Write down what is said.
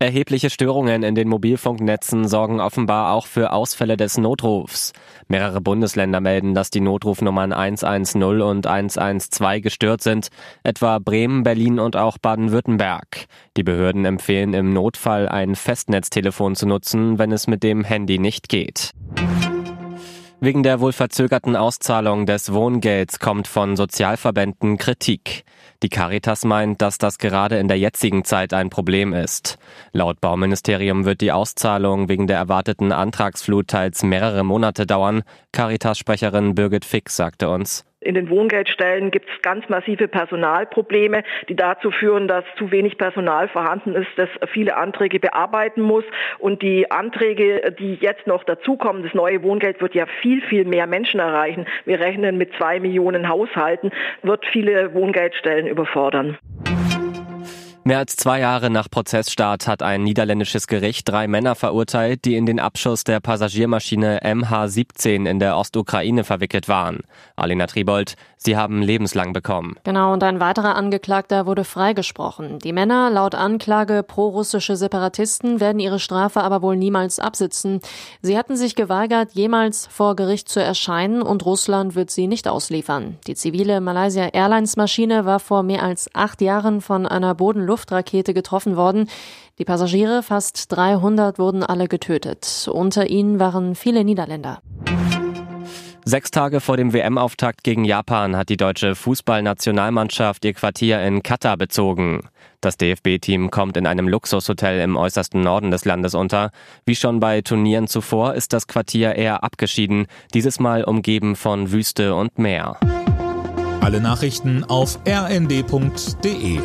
Erhebliche Störungen in den Mobilfunknetzen sorgen offenbar auch für Ausfälle des Notrufs. Mehrere Bundesländer melden, dass die Notrufnummern 110 und 112 gestört sind, etwa Bremen, Berlin und auch Baden-Württemberg. Die Behörden empfehlen im Notfall ein Festnetztelefon zu nutzen, wenn es mit dem Handy nicht geht. Wegen der wohl verzögerten Auszahlung des Wohngelds kommt von Sozialverbänden Kritik. Die Caritas meint, dass das gerade in der jetzigen Zeit ein Problem ist. Laut Bauministerium wird die Auszahlung wegen der erwarteten Antragsflut teils mehrere Monate dauern. Caritas-Sprecherin Birgit Fick sagte uns. In den Wohngeldstellen gibt es ganz massive Personalprobleme, die dazu führen, dass zu wenig Personal vorhanden ist, das viele Anträge bearbeiten muss. Und die Anträge, die jetzt noch dazukommen, das neue Wohngeld wird ja viel, viel mehr Menschen erreichen. Wir rechnen mit zwei Millionen Haushalten, wird viele Wohngeldstellen überfordern. Mehr als zwei Jahre nach Prozessstart hat ein niederländisches Gericht drei Männer verurteilt, die in den Abschuss der Passagiermaschine MH17 in der Ostukraine verwickelt waren. Alina Tribold, sie haben lebenslang bekommen. Genau, und ein weiterer Angeklagter wurde freigesprochen. Die Männer, laut Anklage pro-russische Separatisten, werden ihre Strafe aber wohl niemals absitzen. Sie hatten sich geweigert, jemals vor Gericht zu erscheinen und Russland wird sie nicht ausliefern. Die zivile Malaysia Airlines Maschine war vor mehr als acht Jahren von einer Bodenluft Luftrakete getroffen worden. Die Passagiere, fast 300, wurden alle getötet. Unter ihnen waren viele Niederländer. Sechs Tage vor dem WM-Auftakt gegen Japan hat die deutsche Fußballnationalmannschaft ihr Quartier in Katar bezogen. Das DFB-Team kommt in einem Luxushotel im äußersten Norden des Landes unter. Wie schon bei Turnieren zuvor ist das Quartier eher abgeschieden, dieses Mal umgeben von Wüste und Meer. Alle Nachrichten auf rnd.de